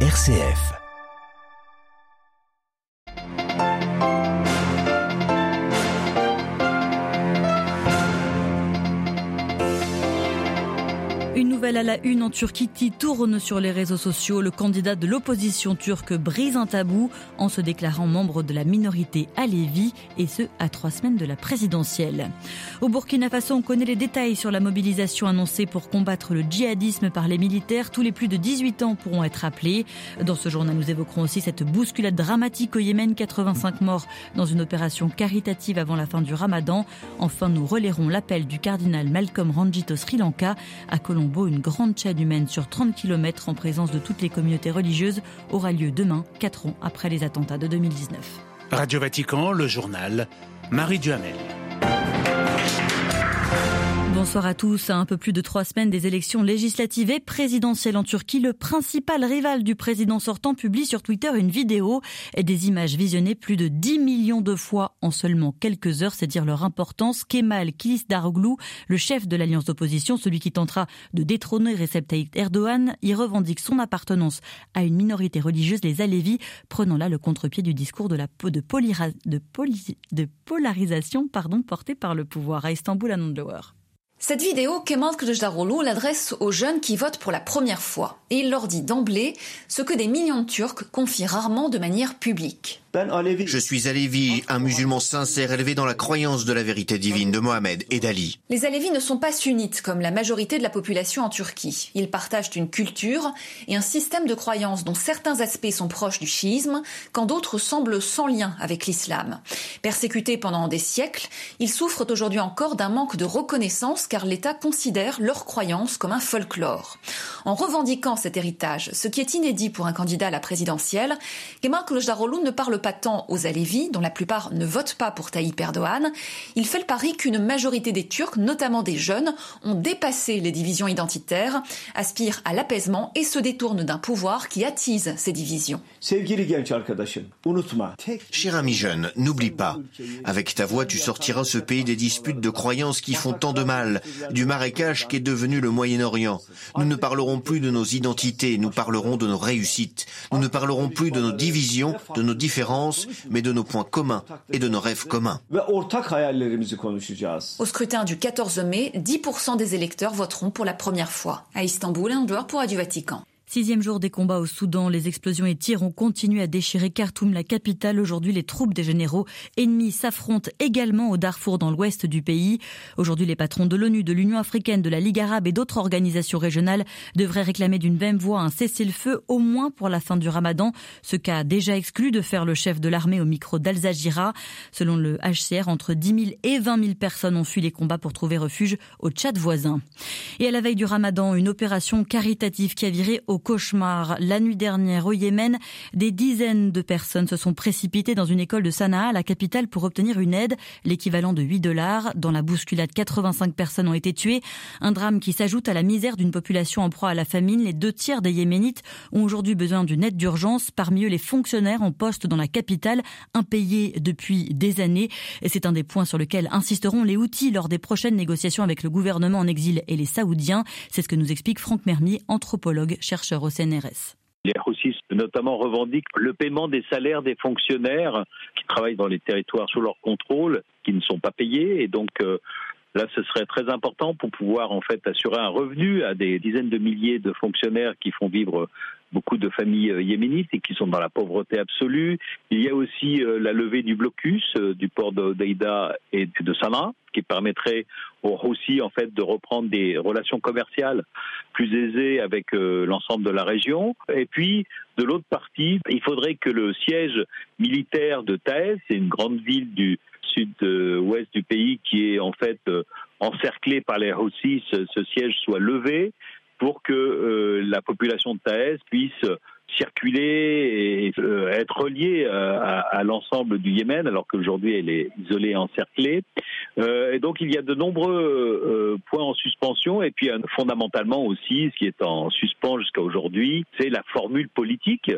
RCF. À la une en Turquie qui tourne sur les réseaux sociaux. Le candidat de l'opposition turque brise un tabou en se déclarant membre de la minorité Alevi et ce à trois semaines de la présidentielle. Au Burkina Faso, on connaît les détails sur la mobilisation annoncée pour combattre le djihadisme par les militaires. Tous les plus de 18 ans pourront être appelés. Dans ce journal, nous évoquerons aussi cette bousculade dramatique au Yémen, 85 morts dans une opération caritative avant la fin du ramadan. Enfin, nous relayerons l'appel du cardinal Malcolm Ranjit au Sri Lanka à Colombo une grande chaîne humaine sur 30 km en présence de toutes les communautés religieuses, aura lieu demain, 4 ans après les attentats de 2019. Radio Vatican, le journal, Marie Duhamel. Bonsoir à tous. À un peu plus de trois semaines des élections législatives et présidentielles en Turquie, le principal rival du président sortant publie sur Twitter une vidéo et des images visionnées plus de 10 millions de fois en seulement quelques heures. C'est dire leur importance. Kemal Kılıçdaroğlu, le chef de l'alliance d'opposition, celui qui tentera de détrôner Recep Tayyip Erdogan, y revendique son appartenance à une minorité religieuse, les Alevis, prenant là le contre-pied du discours de la de, polarisation pardon, porté par le pouvoir à Istanbul à Nandlower. Cette vidéo, Kemal Kılıçdaroğlu l'adresse aux jeunes qui votent pour la première fois et il leur dit d'emblée ce que des millions de Turcs confient rarement de manière publique. Je suis Alevi, un musulman sincère élevé dans la croyance de la vérité divine de Mohamed et d'Ali. Les Alevis ne sont pas sunnites comme la majorité de la population en Turquie. Ils partagent une culture et un système de croyance dont certains aspects sont proches du chiisme, quand d'autres semblent sans lien avec l'islam. Persécutés pendant des siècles, ils souffrent aujourd'hui encore d'un manque de reconnaissance car l'État considère leur croyance comme un folklore. En revendiquant cet héritage, ce qui est inédit pour un candidat à la présidentielle, Kemal Kılıçdaroğlu ne parle pas tant aux Alevis, dont la plupart ne votent pas pour Tayyip Erdogan, il fait le pari qu'une majorité des Turcs, notamment des jeunes, ont dépassé les divisions identitaires, aspirent à l'apaisement et se détournent d'un pouvoir qui attise ces divisions. Cher ami jeune, n'oublie pas, avec ta voix tu sortiras ce pays des disputes de croyances qui font tant de mal, du marécage qui est devenu le Moyen-Orient. Nous ne parlerons plus de nos identités, nous parlerons de nos réussites. Nous ne parlerons plus de nos divisions, de nos différences, mais de nos points communs et de nos rêves communs. Au scrutin du 14 mai, 10% des électeurs voteront pour la première fois. À Istanbul, un joueur pour du Vatican. Sixième jour des combats au Soudan, les explosions et tirs ont continué à déchirer Khartoum, la capitale. Aujourd'hui, les troupes des généraux ennemis s'affrontent également au Darfour dans l'ouest du pays. Aujourd'hui, les patrons de l'ONU, de l'Union africaine, de la Ligue arabe et d'autres organisations régionales devraient réclamer d'une même voix un cessez-le-feu au moins pour la fin du ramadan, ce qu'a déjà exclu de faire le chef de l'armée au micro d'Al-Zajira. Selon le HCR, entre 10 000 et 20 000 personnes ont fui les combats pour trouver refuge au Tchad voisin. Et à la veille du ramadan, une opération caritative qui a viré au cauchemar. La nuit dernière, au Yémen, des dizaines de personnes se sont précipitées dans une école de Sanaa, la capitale, pour obtenir une aide, l'équivalent de 8 dollars. Dans la bousculade, 85 personnes ont été tuées. Un drame qui s'ajoute à la misère d'une population en proie à la famine. Les deux tiers des Yéménites ont aujourd'hui besoin d'une aide d'urgence. Parmi eux, les fonctionnaires en poste dans la capitale, impayés depuis des années. Et c'est un des points sur lesquels insisteront les outils lors des prochaines négociations avec le gouvernement en exil et les Saoudiens. C'est ce que nous explique Franck Mermier, anthropologue, chercheur au CNRS. Les Roussis notamment revendiquent le paiement des salaires des fonctionnaires qui travaillent dans les territoires sous leur contrôle, qui ne sont pas payés. Et donc euh, là, ce serait très important pour pouvoir en fait assurer un revenu à des dizaines de milliers de fonctionnaires qui font vivre beaucoup de familles euh, yéménites et qui sont dans la pauvreté absolue. Il y a aussi euh, la levée du blocus du port d'Aïda et de Sanaa qui permettrait aux Roussis en fait de reprendre des relations commerciales plus aisées avec euh, l'ensemble de la région. Et puis de l'autre partie, il faudrait que le siège militaire de Taïs, c'est une grande ville du sud-ouest du pays qui est en fait euh, encerclée par les Roussis, ce, siège soit levé pour que euh, la population de Taïs puisse circuler et euh, être reliée euh, à, l'ensemble du Yémen, alors qu'aujourd'hui elle est isolée et encerclée. Euh, et donc il y a de nombreux points en suspension, et puis fondamentalement aussi, ce qui est en suspens jusqu'à aujourd'hui, c'est la formule politique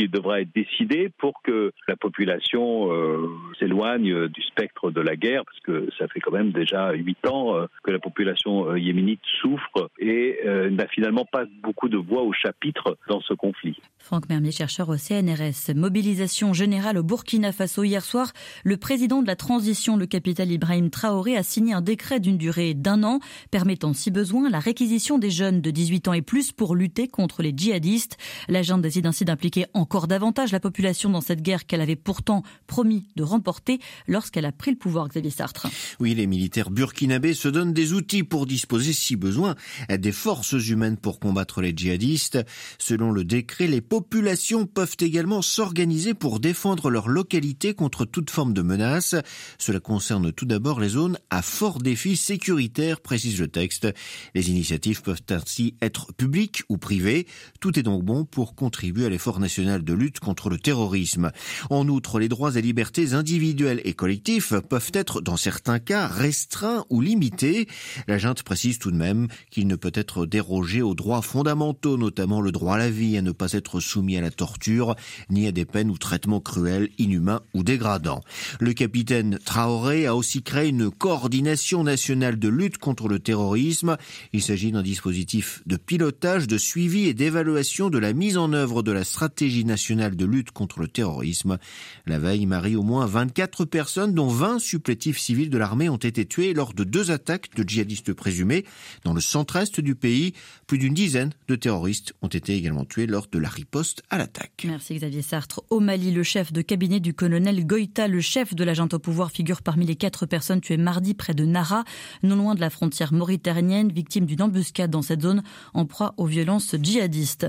qui devra être décidé pour que la population euh, s'éloigne du spectre de la guerre, parce que ça fait quand même déjà huit ans euh, que la population euh, yéménite souffre et n'a finalement pas beaucoup de voix au chapitre dans ce conflit. Franck Mermier, chercheur au CNRS. Mobilisation générale au Burkina Faso hier soir. Le président de la transition, le capitaine Ibrahim Traoré, a signé un décret d'une durée d'un an permettant, si besoin, la réquisition des jeunes de 18 ans et plus pour lutter contre les djihadistes. La junte décide ainsi d'impliquer encore davantage la population dans cette guerre qu'elle avait pourtant promis de remporter lorsqu'elle a pris le pouvoir, Xavier Sartre. Oui, les militaires burkinabés se donnent des outils pour disposer, si besoin, des forces humaines pour combattre les djihadistes. Selon le décret, les populations peuvent également s'organiser pour défendre leur localité contre toute forme de menace. Cela concerne tout d'abord les zones à fort défi sécuritaire, précise le texte. Les initiatives peuvent ainsi être publiques ou privées. Tout est donc bon pour contribuer à l'effort national de lutte contre le terrorisme. En outre, les droits et libertés individuelles et collectifs peuvent être, dans certains cas, restreints ou limités. La junte précise tout de même qu'il ne peut être dérogé aux droits fondamentaux, notamment le droit à la vie, à ne pas être soumis à la torture, ni à des peines ou traitements cruels, inhumains ou dégradants. Le capitaine Traoré a aussi créé une coordination nationale de lutte contre le terrorisme. Il s'agit d'un dispositif de pilotage, de suivi et d'évaluation de la mise en œuvre de la stratégie nationale de lutte contre le terrorisme. La veille, Marie, au moins 24 personnes, dont 20 supplétifs civils de l'armée, ont été tués lors de deux attaques de djihadistes présumés dans le centre-est du pays. Plus d'une dizaine de terroristes ont été également tués lors de la riposte à l'attaque. Merci Xavier Sartre. Au Mali, le chef de cabinet du colonel Goïta, le chef de l'agent au pouvoir, figure parmi les quatre personnes tuées mardi près de Nara, non loin de la frontière mauritanienne, victime d'une embuscade dans cette zone en proie aux violences djihadistes.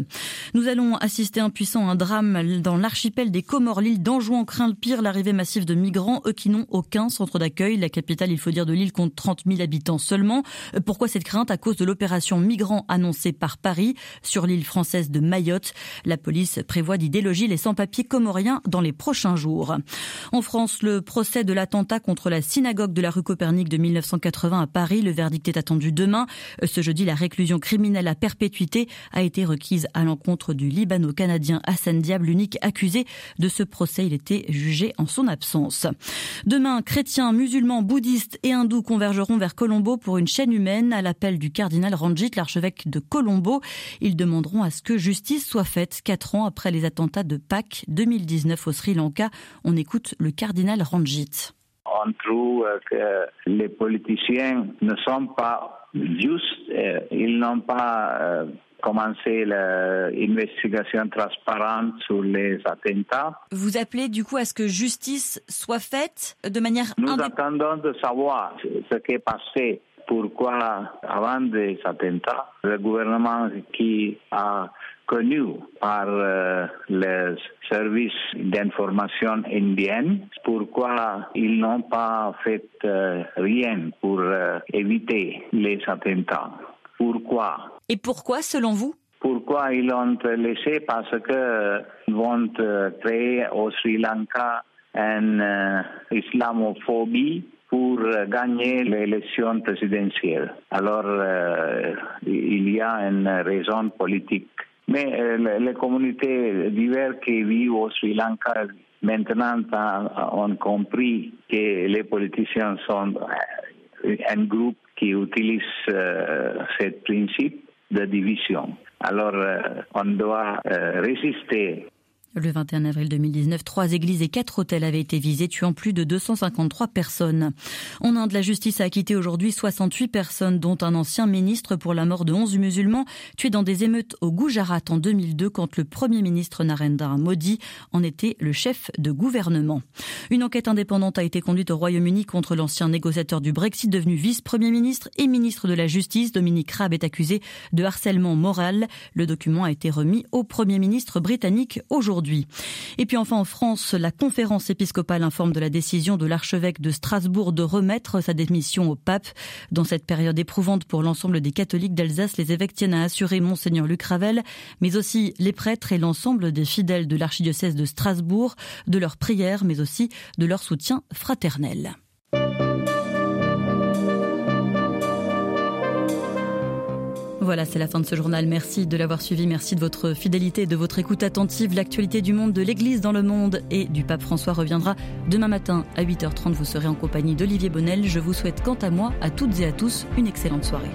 Nous allons assister impuissant à un drame dans l'archipel des Comores. L'île d'Anjouan craint le pire, l'arrivée massive de migrants, eux qui n'ont aucun centre d'accueil. La capitale, il faut dire, de l'île compte 30 000 habitants seulement. Pourquoi cette crainte? À cause de l'opération migrants annoncée par Paris sur l'île française de Mayotte. La police prévoit d'y déloger les sans-papiers comoriens dans les prochains jours. En France, le procès de l'attentat contre la synagogue de la rue Copernic de 1980 à Paris, le verdict est attendu demain. Ce jeudi, la réclusion criminelle à perpétuité a été requise à l'encontre du Libano-Canadien Hassan Diab, l'unique accusé de ce procès. Il était jugé en son absence. Demain, chrétiens, musulmans, bouddhistes et hindous convergeront vers Colombo pour une chaîne humaine à l'appel du cardinal Ranjit, l'archevêque de Colombo. Ils demanderont à ce que justice soit faite quatre ans après les attentats de Pâques 2019 au Sri Lanka. On écoute le cardinal Ranjit. On trouve que les politiciens ne sont pas justes, ils n'ont pas euh, commencer l'investigation transparente sur les attentats. Vous appelez du coup à ce que justice soit faite de manière Nous attendons de savoir ce qui est passé. Pourquoi, avant les attentats, le gouvernement qui a connu par euh, les services d'information indiennes, pourquoi ils n'ont pas fait euh, rien pour euh, éviter les attentats Pourquoi? Et pourquoi, selon vous? Pourquoi ils l'ont laissé? Parce qu'ils vont créer au Sri Lanka une euh, islamophobie pour gagner l'élection présidentielle. Alors, euh, il y a une raison politique. Mais euh, les communautés diverses qui vivent au Sri Lanka maintenant ont compris que les politiciens sont un groupe qui utilise ce principe de division. Alors, euh, on doit euh, résister le 21 avril 2019, trois églises et quatre hôtels avaient été visés, tuant plus de 253 personnes. En Inde, la justice a acquitté aujourd'hui 68 personnes, dont un ancien ministre pour la mort de 11 musulmans tués dans des émeutes au Gujarat en 2002, quand le premier ministre Narendra Modi en était le chef de gouvernement. Une enquête indépendante a été conduite au Royaume-Uni contre l'ancien négociateur du Brexit, devenu vice-premier ministre et ministre de la Justice. Dominique Raab est accusé de harcèlement moral. Le document a été remis au premier ministre britannique aujourd'hui. Et puis enfin en France, la conférence épiscopale informe de la décision de l'archevêque de Strasbourg de remettre sa démission au pape. Dans cette période éprouvante pour l'ensemble des catholiques d'Alsace, les évêques tiennent à assurer monseigneur Luc Ravel, mais aussi les prêtres et l'ensemble des fidèles de l'archidiocèse de Strasbourg, de leur prière, mais aussi de leur soutien fraternel. Voilà, c'est la fin de ce journal. Merci de l'avoir suivi. Merci de votre fidélité de votre écoute attentive. L'actualité du monde, de l'Église dans le monde et du pape François reviendra demain matin à 8h30. Vous serez en compagnie d'Olivier Bonnel. Je vous souhaite quant à moi, à toutes et à tous, une excellente soirée.